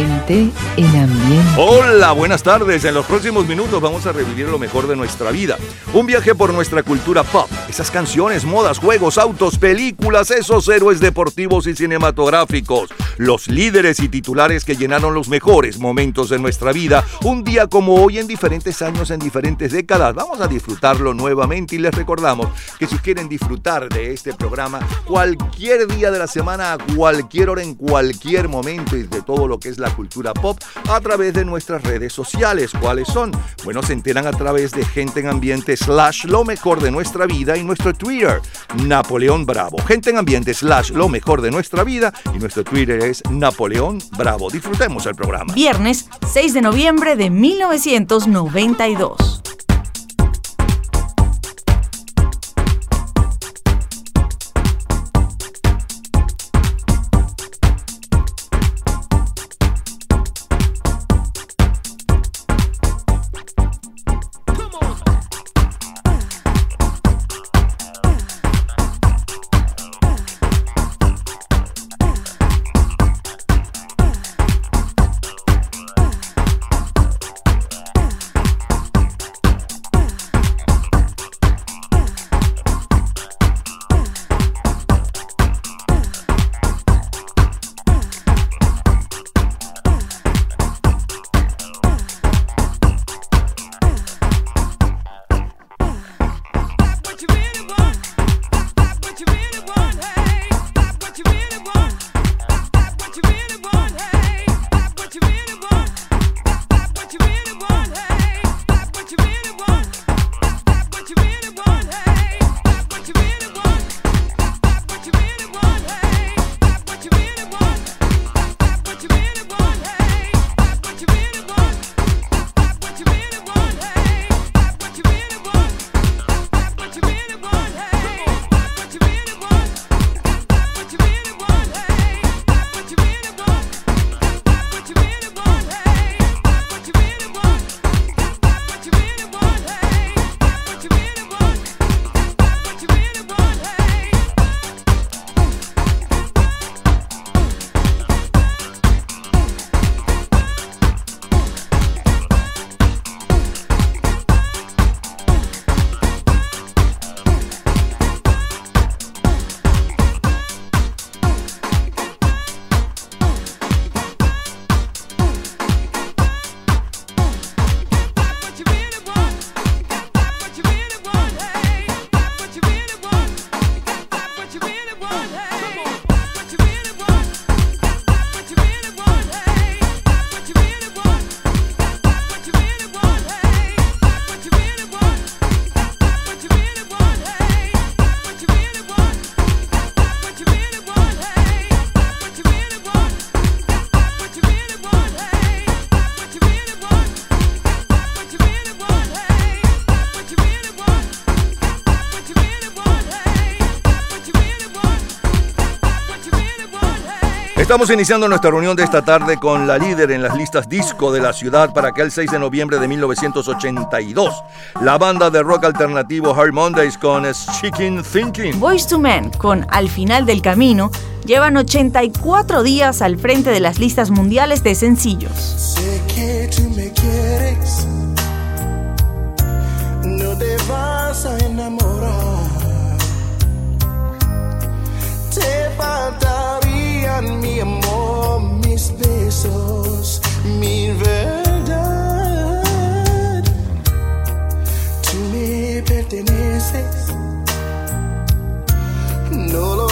Amen. En ambiente. Hola, buenas tardes. En los próximos minutos vamos a revivir lo mejor de nuestra vida. Un viaje por nuestra cultura pop. Esas canciones, modas, juegos, autos, películas, esos héroes deportivos y cinematográficos. Los líderes y titulares que llenaron los mejores momentos de nuestra vida. Un día como hoy en diferentes años, en diferentes décadas. Vamos a disfrutarlo nuevamente y les recordamos que si quieren disfrutar de este programa cualquier día de la semana, a cualquier hora, en cualquier momento y de todo lo que es la cultura pop a través de nuestras redes sociales. ¿Cuáles son? Bueno, se enteran a través de Gente en Ambiente slash lo mejor de nuestra vida y nuestro Twitter, Napoleón Bravo. Gente en Ambiente slash lo mejor de nuestra vida y nuestro Twitter es Napoleón Bravo. Disfrutemos el programa. Viernes 6 de noviembre de 1992. Estamos iniciando nuestra reunión de esta tarde con la líder en las listas disco de la ciudad para aquel 6 de noviembre de 1982. La banda de rock alternativo Hard Mondays con Chicken Thinking. Voice to Men con Al final del camino llevan 84 días al frente de las listas mundiales de sencillos. Sé que tú me quieres, no te vas a enamorar. Faltarían mi amor, mis besos, mi verdad. Tú me perteneces, no lo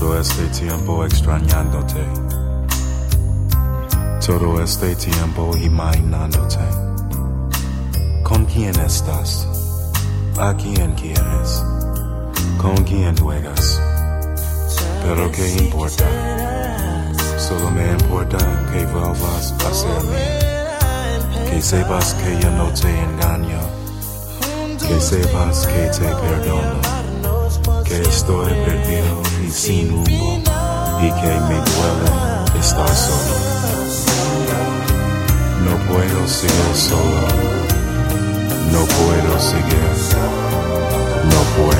Todo este tiempo extrañándote. Todo este tiempo imaginándote. ¿Con quién estás? ¿A quién quieres? ¿Con quién juegas? Pero qué importa. Solo me importa que vuelvas a ser mí. Que sepas que yo no te engaño. Que sepas que te perdono, que estoy perdido y sin rumbo, y que me duele estar solo. No puedo seguir solo, no puedo seguir, no puedo.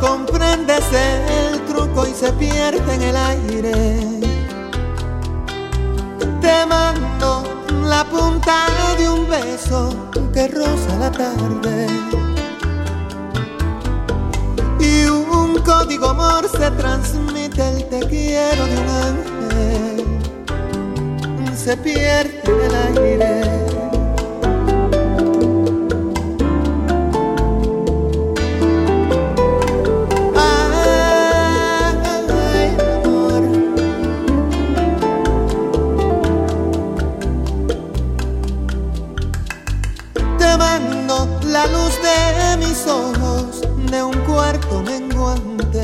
Comprendes el truco y se pierde en el aire. Te mando la punta de un beso que roza la tarde. Y un código morse transmite el te quiero de un ángel. Se pierde en el aire. De mis ojos de un cuarto menguante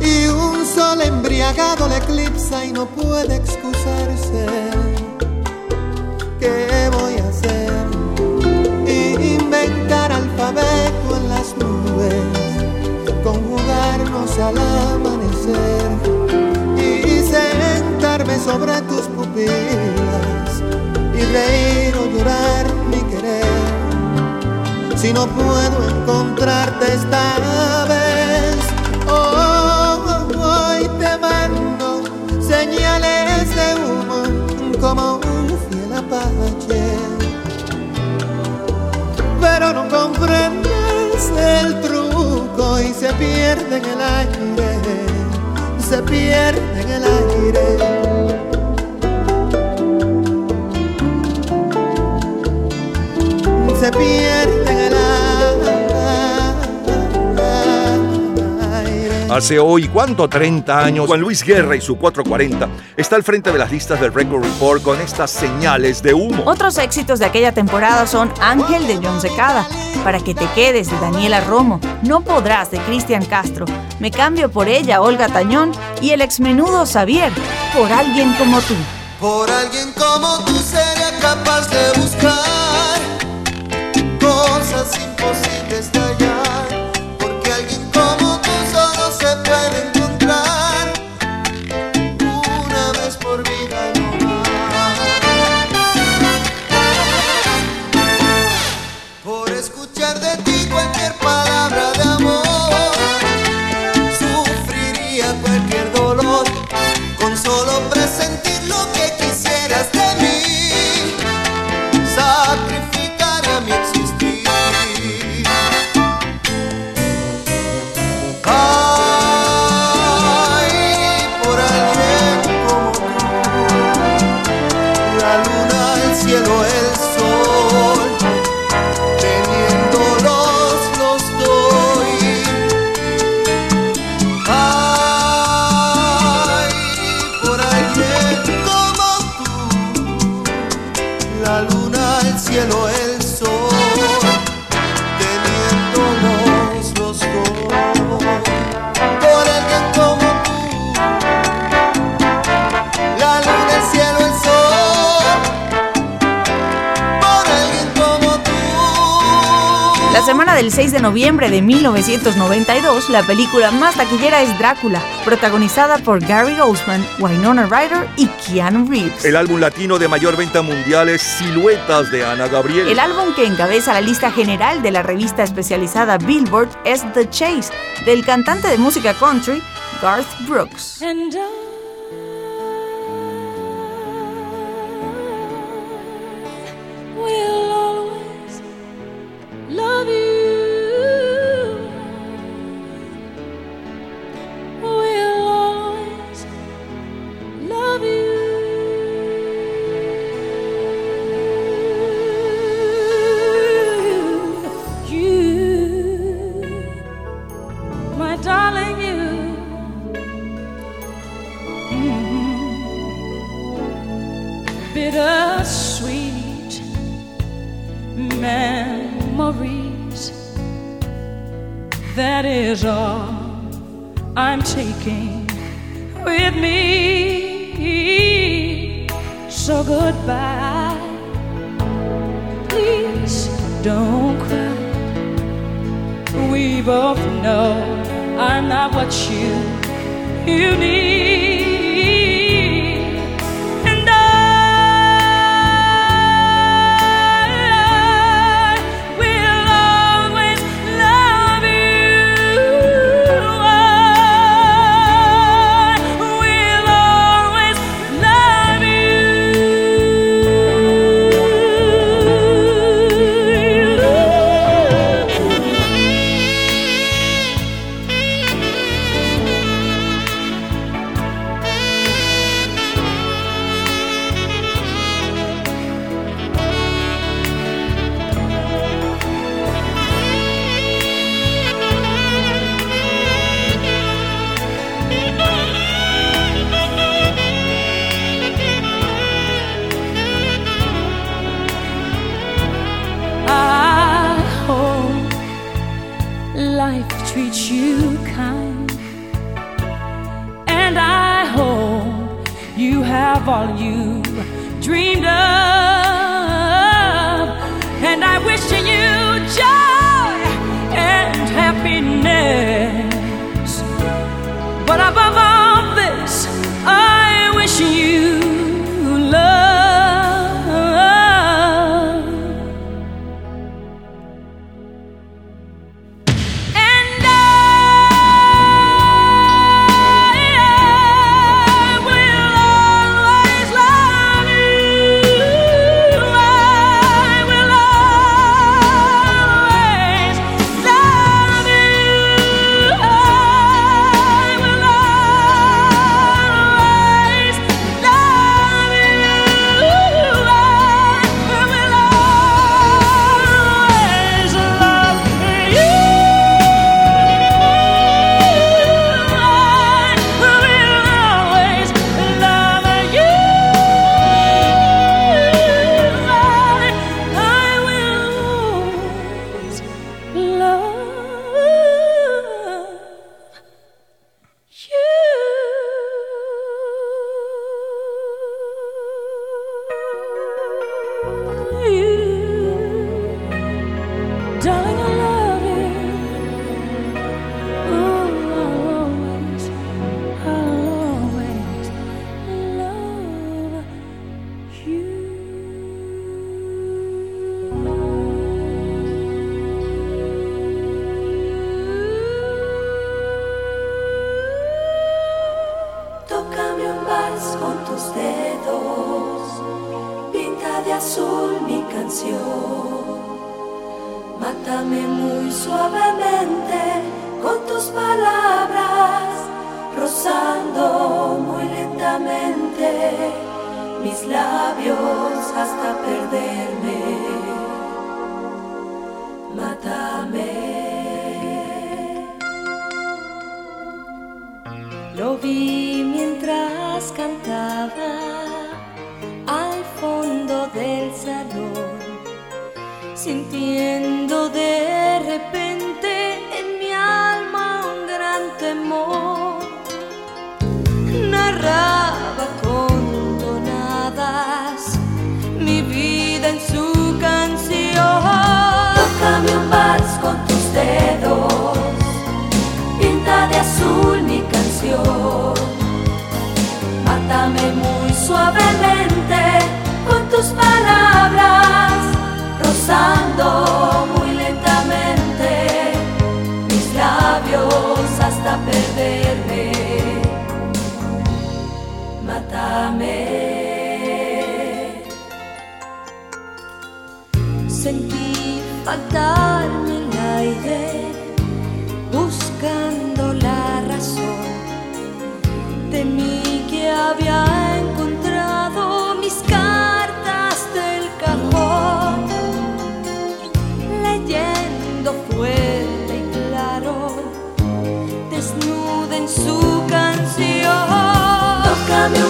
y un sol embriagado le eclipsa y no puede excusarse. ¿Qué voy a hacer? Inventar alfabeto en las nubes, conjugarnos al amanecer y sentarme sobre tus pupilas y reír o llorar mi querer. Si no puedo encontrarte esta vez, oh, hoy te mando señales de humo como un fiel apache. Pero no comprendes el truco y se pierde en el aire, se pierde en el aire. se pierde Hace hoy, ¿cuánto? 30 años, Juan Luis Guerra y su 440 está al frente de las listas del Record Report con estas señales de humo. Otros éxitos de aquella temporada son Ángel de John Secada, Para que te quedes de Daniela Romo, No podrás de Cristian Castro, Me cambio por ella Olga Tañón y el exmenudo Xavier, Por alguien como tú. Por alguien como tú sería capaz de buscar cosas imposibles de La semana del 6 de noviembre de 1992, la película más taquillera es Drácula, protagonizada por Gary Oldman, Winona Ryder y Keanu Reeves. El álbum latino de mayor venta mundial es Siluetas de Ana Gabriel. El álbum que encabeza la lista general de la revista especializada Billboard es The Chase, del cantante de música country Garth Brooks. And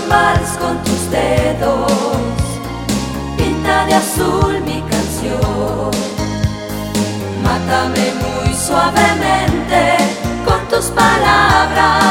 mares con tus dedos, pinta de azul mi canción. Mátame muy suavemente con tus palabras.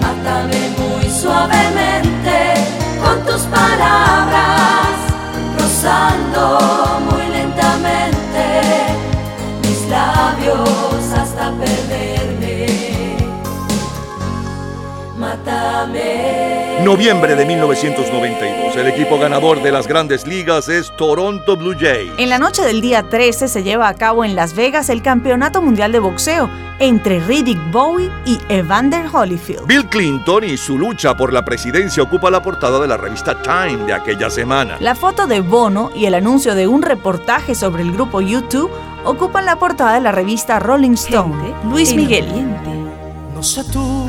Mátame muy suavemente con tus palabras, Noviembre de 1992. El equipo ganador de las grandes ligas es Toronto Blue Jays. En la noche del día 13 se lleva a cabo en Las Vegas el Campeonato Mundial de Boxeo entre Riddick Bowie y Evander Holyfield. Bill Clinton y su lucha por la presidencia ocupa la portada de la revista Time de aquella semana. La foto de Bono y el anuncio de un reportaje sobre el grupo U2 ocupan la portada de la revista Rolling Stone. Luis Miguel. No sé tú,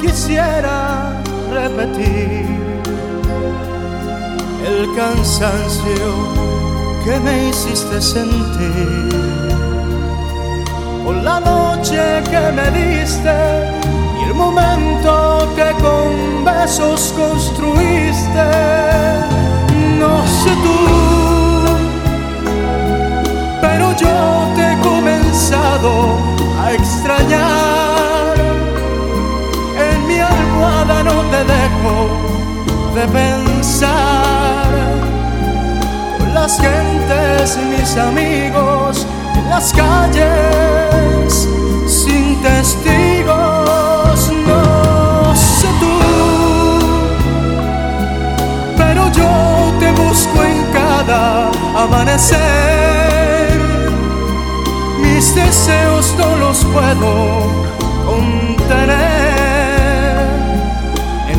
quisiera repetir el cansancio que me hiciste sentir por la noche que me diste y el momento que con besos construiste. No sé tú, pero yo te he comenzado a extrañar. Te dejo de pensar. Con las gentes y mis amigos en las calles sin testigos. No sé tú, pero yo te busco en cada amanecer. Mis deseos no los puedo contener.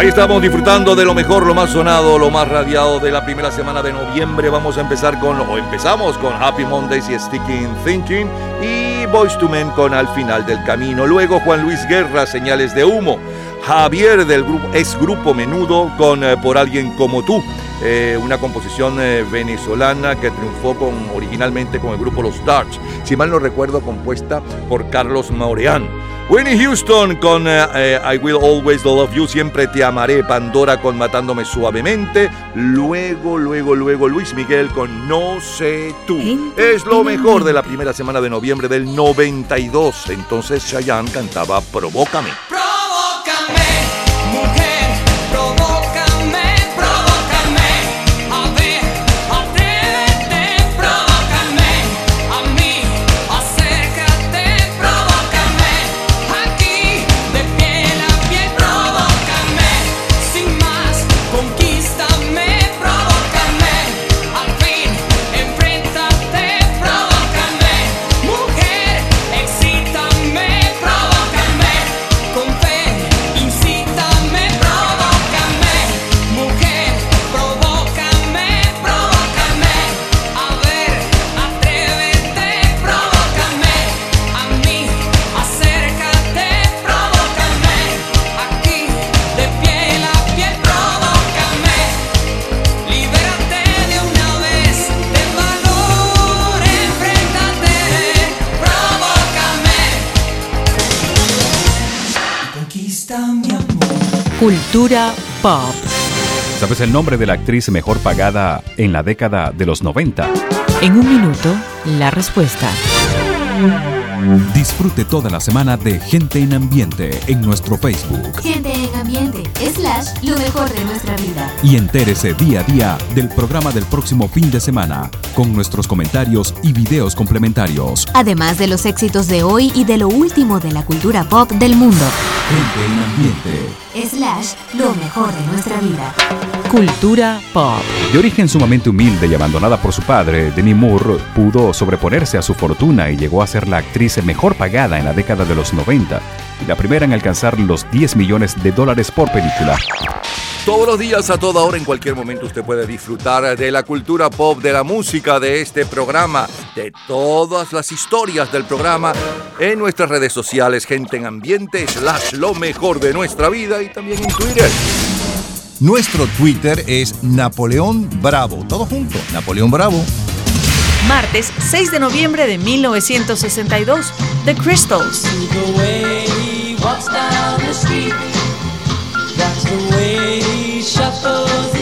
Ahí estamos disfrutando de lo mejor, lo más sonado, lo más radiado de la primera semana de noviembre. Vamos a empezar con, o empezamos con Happy Mondays y Sticking Thinking y Boys to Men con Al final del camino. Luego Juan Luis Guerra, Señales de Humo. Javier del grupo, ex grupo Menudo con eh, Por Alguien Como Tú. eh, una composición eh, venezolana que triunfó con, originalmente con el grupo Los Darts, si mal no recuerdo, compuesta por Carlos Maureán. Winnie Houston con eh, eh, I Will Always Love You, Siempre Te Amaré, Pandora con Matándome Suavemente, luego, luego, luego Luis Miguel con No Sé Tú. Es lo mejor de la primera semana de noviembre del 92. Entonces Chayanne cantaba Provócame. Provócame, Cultura pop. ¿Sabes el nombre de la actriz mejor pagada en la década de los 90? En un minuto, la respuesta. Disfrute toda la semana de Gente en Ambiente en nuestro Facebook Gente en ambiente, slash, lo mejor de nuestra vida. y entérese día a día del programa del próximo fin de semana con nuestros comentarios y videos complementarios. Además de los éxitos de hoy y de lo último de la cultura pop del mundo. Gente en Ambiente. Slash, lo mejor de nuestra vida. Cultura pop. De origen sumamente humilde y abandonada por su padre, Demi Moore pudo sobreponerse a su fortuna y llegó a ser la actriz mejor pagada en la década de los 90 y la primera en alcanzar los 10 millones de dólares por película. Todos los días, a toda hora, en cualquier momento, usted puede disfrutar de la cultura pop, de la música, de este programa, de todas las historias del programa en nuestras redes sociales, gente en ambiente, slash lo mejor de nuestra vida y también en Twitter. Nuestro Twitter es Napoleón Bravo. Todo junto, Napoleón Bravo. Martes 6 de noviembre de 1962, The Crystals. Walks down the street, that's the way he shuffles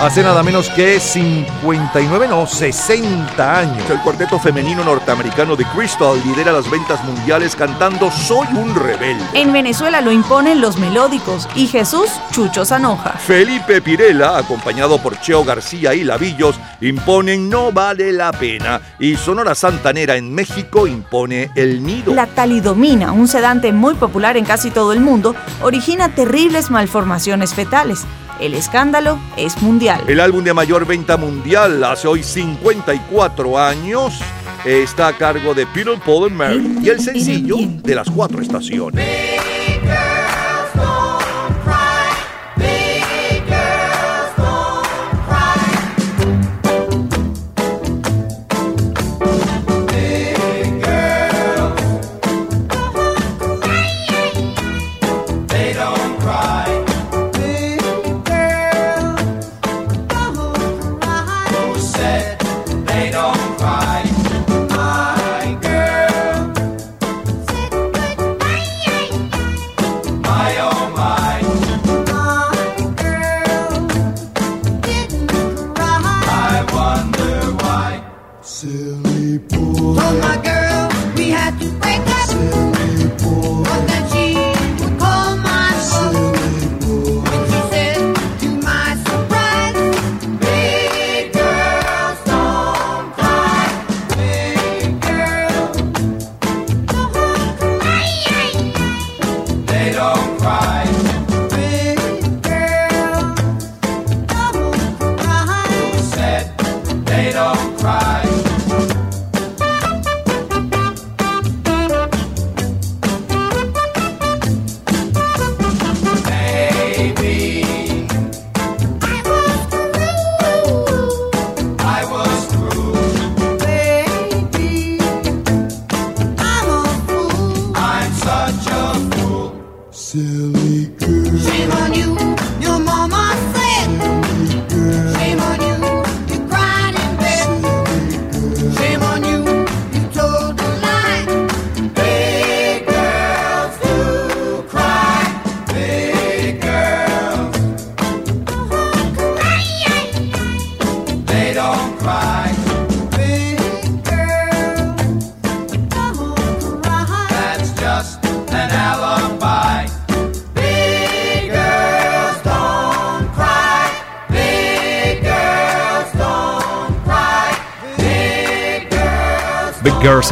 Hace nada menos que 59, no, 60 años. El cuarteto femenino norteamericano de Crystal lidera las ventas mundiales cantando Soy un rebelde. En Venezuela lo imponen los melódicos y Jesús Chucho Zanoja. Felipe Pirela, acompañado por Cheo García y Lavillos, imponen No vale la pena. Y Sonora Santanera en México impone El Nido. La talidomina, un sedante muy popular en casi todo el mundo, origina terribles malformaciones fetales. El escándalo es mundial. El álbum de mayor venta mundial hace hoy 54 años está a cargo de Peter, Paul and Mary y el sencillo de las cuatro estaciones.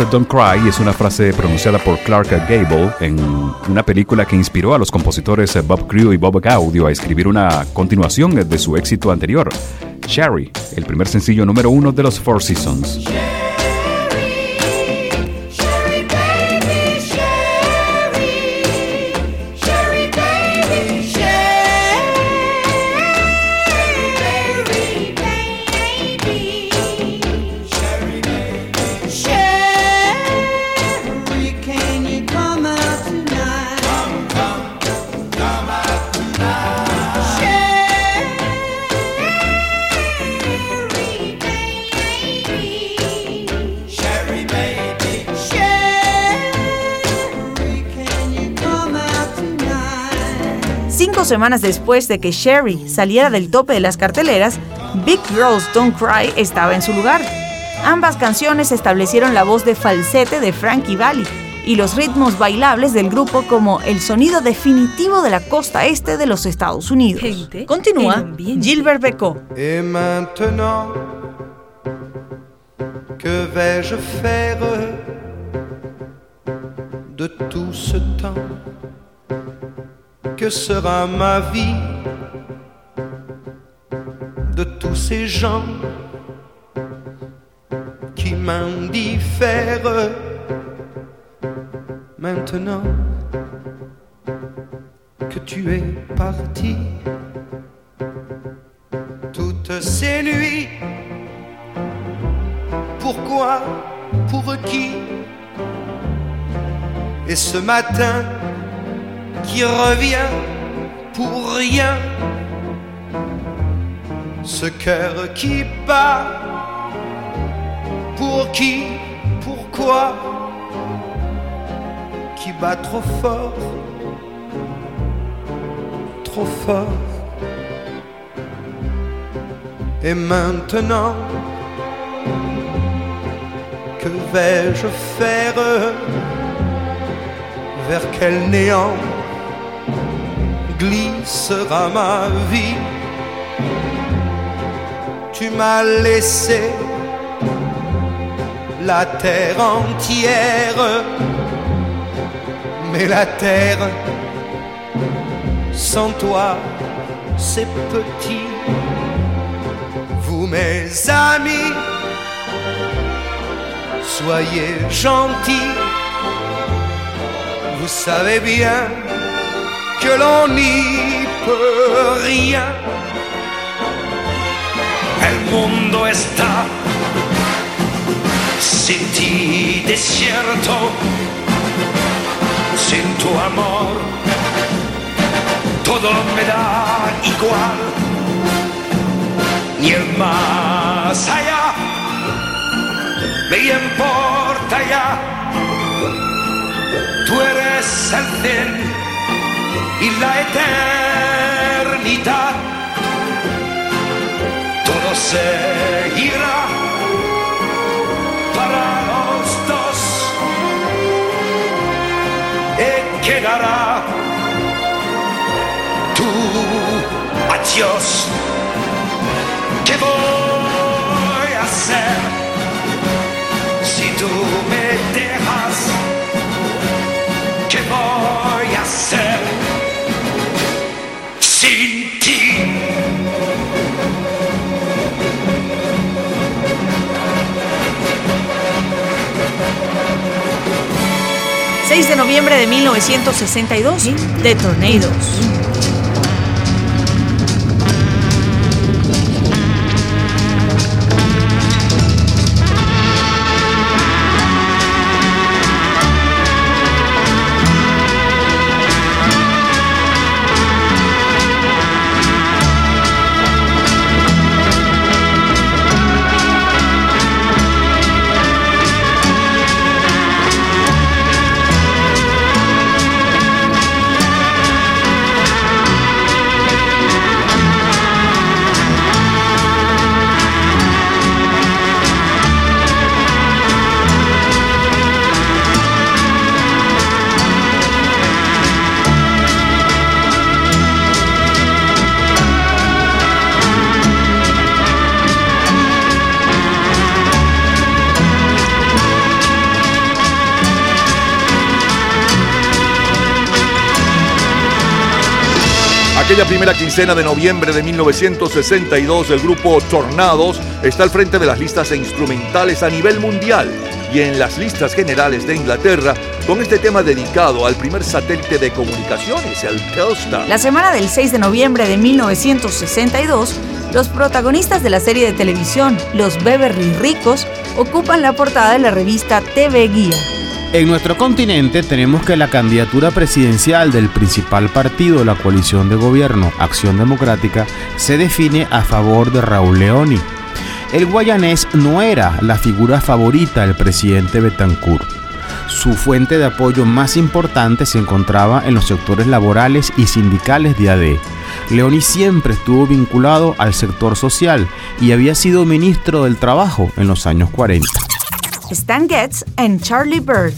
Don't Cry es una frase pronunciada por Clark Gable en una película que inspiró a los compositores Bob Crew y Bob Gaudio a escribir una continuación de su éxito anterior, Sherry, el primer sencillo número uno de los Four Seasons. Semanas después de que Sherry saliera del tope de las carteleras, Big Girls Don't Cry estaba en su lugar. Ambas canciones establecieron la voz de falsete de Frankie Valli y los ritmos bailables del grupo como el sonido definitivo de la costa este de los Estados Unidos. Continúa Gilbert Becot. Et maintenant, que vais-je faire de tout ce temps Que sera ma vie de tous ces gens qui m'indiffèrent Maintenant que tu es parti toutes ces nuits. Pourquoi Pour qui? Et ce matin qui revient pour rien. Ce cœur qui bat. Pour qui Pourquoi Qui bat trop fort Trop fort. Et maintenant, que vais-je faire Vers quel néant? Glissera ma vie Tu m'as laissé la terre entière, mais la terre sans toi, c'est petit vous mes amis, soyez gentils. Vous savez bien que l'on n'y peut rien. El mundo está sin ti desierto, sin tu amor, todo me da igual ni el más allá me importa ya. Tú eres el fin y la eternidad. Todo seguirá para los dos y quedará tu adiós. ¿Qué voy a hacer si tú me dejas? ¿Qué voy a hacer 6 de noviembre de 1962, The Tornadoes. Aquella primera quincena de noviembre de 1962, el grupo Tornados está al frente de las listas instrumentales a nivel mundial y en las listas generales de Inglaterra con este tema dedicado al primer satélite de comunicaciones, el Telstar. La semana del 6 de noviembre de 1962, los protagonistas de la serie de televisión Los Beverly Ricos ocupan la portada de la revista TV Guía. En nuestro continente tenemos que la candidatura presidencial del principal partido de la coalición de gobierno, Acción Democrática, se define a favor de Raúl Leoni. El guayanés no era la figura favorita del presidente Betancourt. Su fuente de apoyo más importante se encontraba en los sectores laborales y sindicales de AD. Leoni siempre estuvo vinculado al sector social y había sido ministro del Trabajo en los años 40. Stan Getz and Charlie Bird.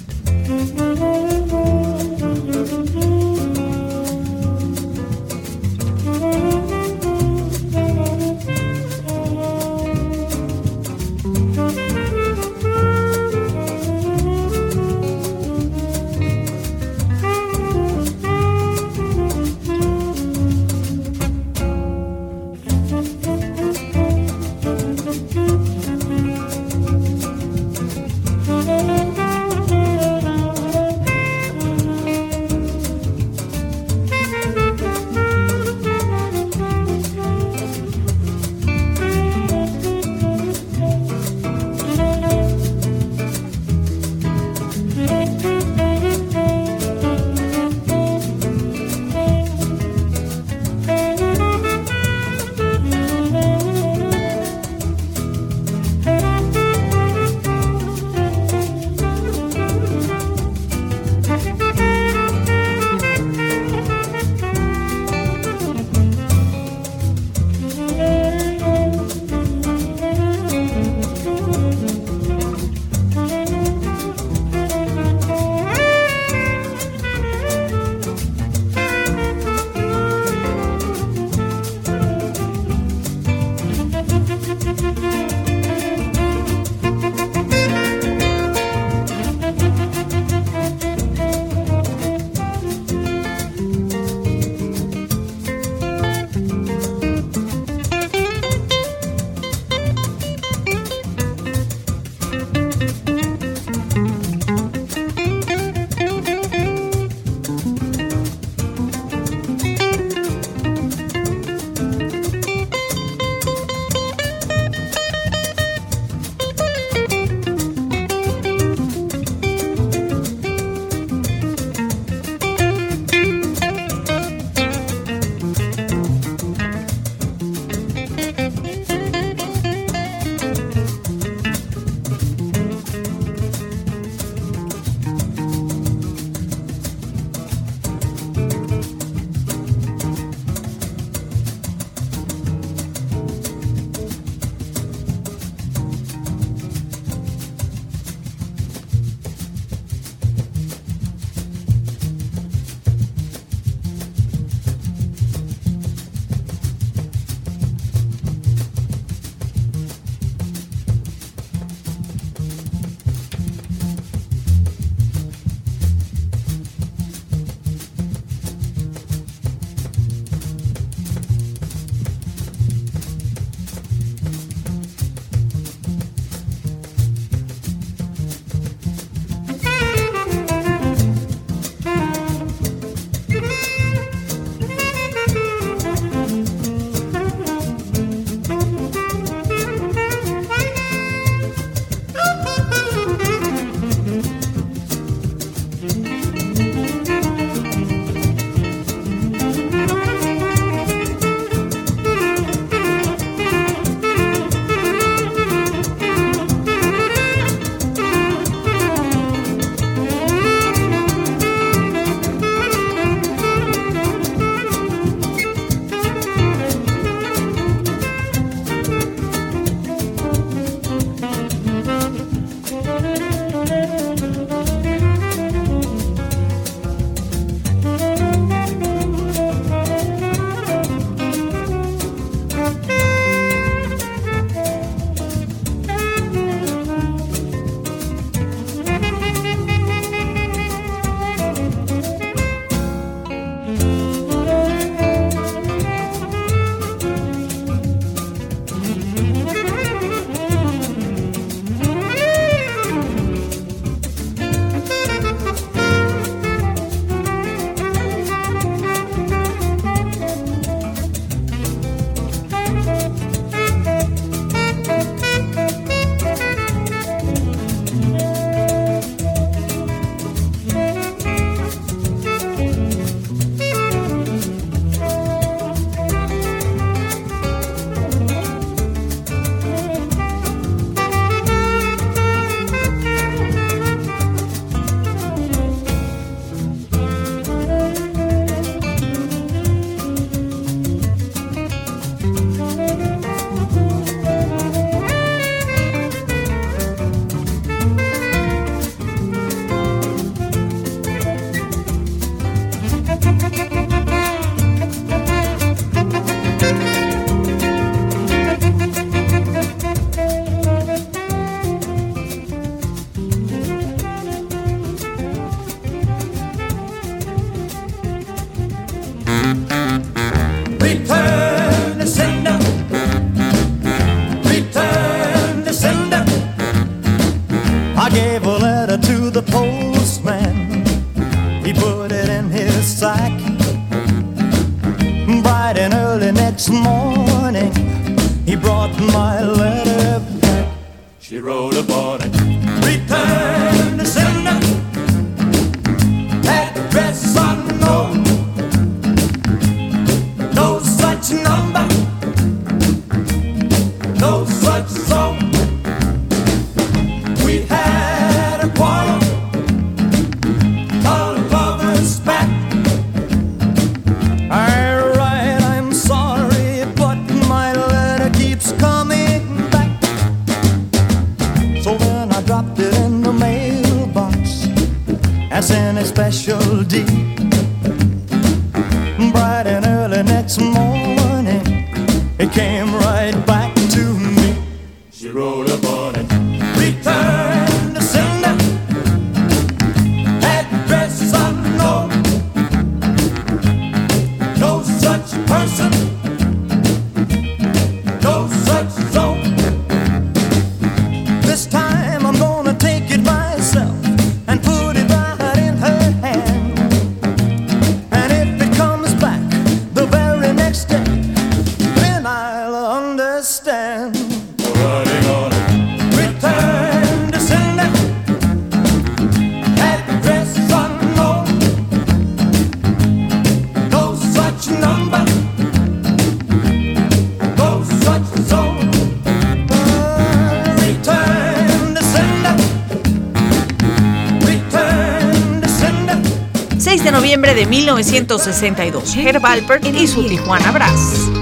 1962, Herb Alpert y su Tijuana Brass.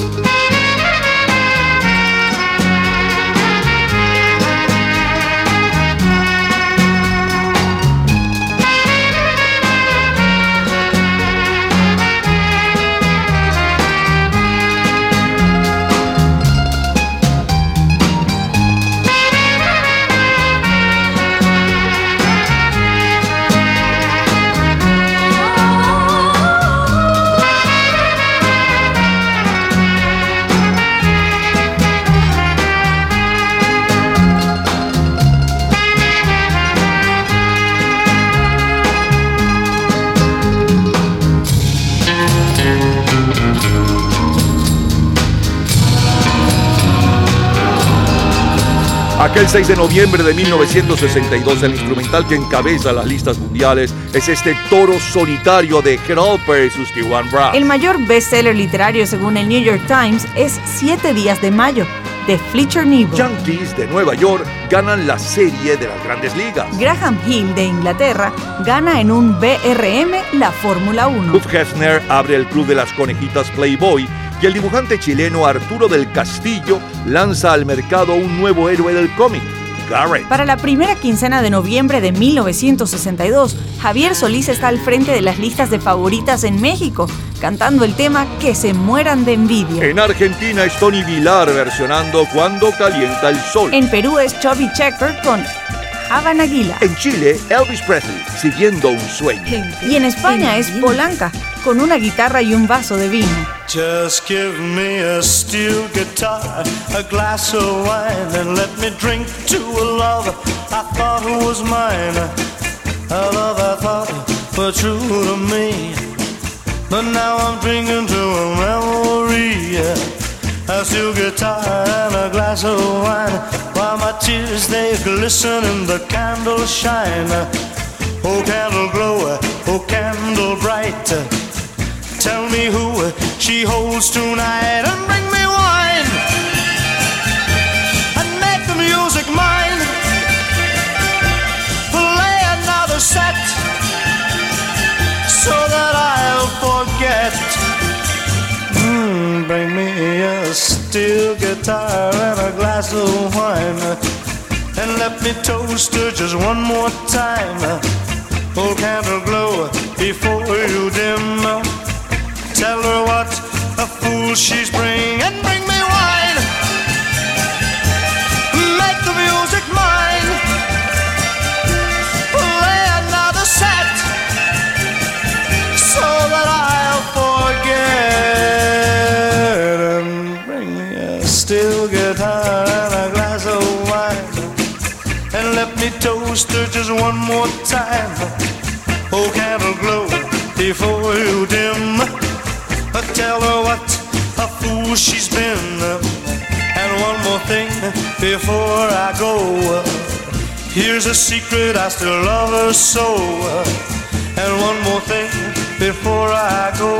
Aquel 6 de noviembre de 1962, el instrumental que encabeza las listas mundiales es este toro solitario de Hopper y sus Tijuana Brass. El mayor bestseller literario según el New York Times es Siete días de mayo, de Fletcher Neville. Yankees de Nueva York ganan la serie de las grandes ligas. Graham Hill de Inglaterra gana en un BRM la Fórmula 1. Hugh Hefner abre el club de las conejitas Playboy y el dibujante chileno Arturo del Castillo lanza al mercado un nuevo héroe del cómic, Garrett. Para la primera quincena de noviembre de 1962, Javier Solís está al frente de las listas de favoritas en México, cantando el tema Que se mueran de envidia. En Argentina es Tony Vilar versionando Cuando calienta el sol. En Perú es Chubby Checker con Habana Aguila. En Chile, Elvis Presley, siguiendo un sueño. Y en España es Polanca, con una guitarra y un vaso de vino. Just give me a steel guitar, a glass of wine, and let me drink to a love I thought was mine. A love I thought were true to me. But now I'm drinking to a memory. A steel guitar and a glass of wine, while my tears they glisten in the candle shine. Oh, candle glow, oh, candle bright. Tell me who she holds tonight and bring me wine and make the music mine. Play another set so that I'll forget. Mm, bring me a steel guitar and a glass of wine and let me toast her just one more time. Oh, candle glow before you dim. Tell her what a fool she's bring and bring me wine. Make the music mine. Play another set so that I'll forget. And bring me a steel guitar and a glass of wine. And let me toast her just one more time. Oh, candle glow before you dim. She's been. And one more thing before I go. Here's a secret, I still love her so. And one more thing before I go.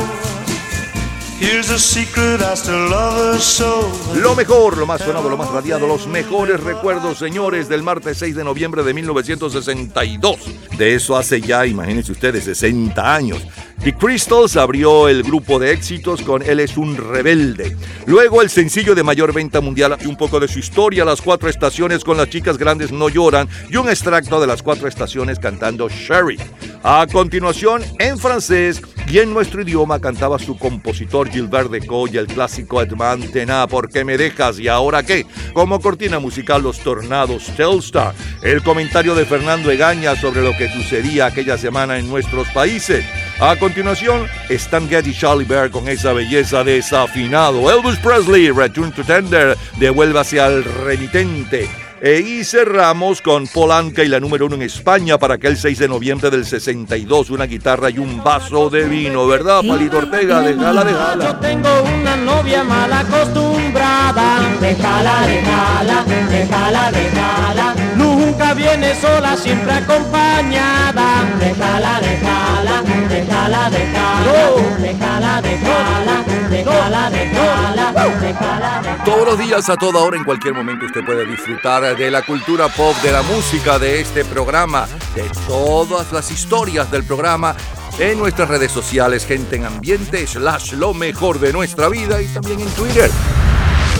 Here's a secret, I still love her so. Lo mejor, lo más sonado, lo más radiado, los mejores recuerdos, señores, del martes 6 de noviembre de 1962. De eso hace ya, imagínense ustedes, 60 años. The Crystals abrió el grupo de éxitos con Él es un rebelde. Luego el sencillo de mayor venta mundial y un poco de su historia, las cuatro estaciones con las chicas grandes no lloran y un extracto de las cuatro estaciones cantando Sherry. A continuación, en francés y en nuestro idioma cantaba su compositor Gilbert Deco y el clásico Edmond Tena, ¿Por qué me dejas? ¿Y ahora qué? Como cortina musical Los Tornados Telstar. El comentario de Fernando Egaña sobre lo que sucedía aquella semana en nuestros países. A continuación, Stan Getty y Charlie Bear con esa belleza desafinado. Elvis Presley, Return to Tender, devuélvase al remitente. E y cerramos con Polanca y la número uno en España para aquel 6 de noviembre del 62. Una guitarra y un vaso de vino, ¿verdad, Palito Ortega? Déjala, Yo déjala. tengo una novia mal acostumbrada. Déjala, déjala, déjala, déjala. Nunca viene sola, siempre acompañada. Déjala, déjala, déjala, déjala. Déjala, déjala, déjala, déjala, déjala. Todos los días, a toda hora, en cualquier momento, usted puede disfrutar de la cultura pop, de la música, de este programa, de todas las historias del programa en nuestras redes sociales, gente en ambiente, slash lo mejor de nuestra vida y también en Twitter.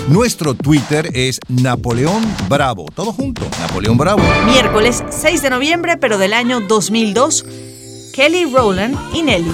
Nuestro Twitter es Napoleón Bravo. Todo junto, Napoleón Bravo. Miércoles 6 de noviembre, pero del año 2002, Kelly Rowland y Nelly.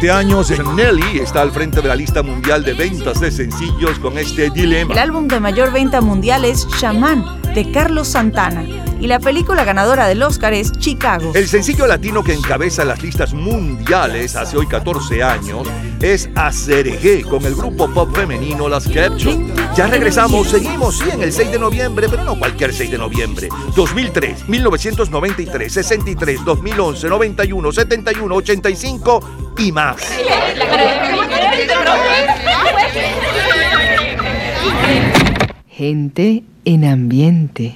20 años, Nelly está al frente de la lista mundial de ventas de sencillos con este dilema. El álbum de mayor venta mundial es Shaman, de Carlos Santana. Y la película ganadora del Oscar es Chicago. El sencillo latino que encabeza las listas mundiales hace hoy 14 años es Acerejé con el grupo pop femenino Las Capture. Ya regresamos, seguimos, sí, en el 6 de noviembre, pero no cualquier 6 de noviembre. 2003, 1993, 63, 2011, 91, 71, 85 y más. Gente en ambiente.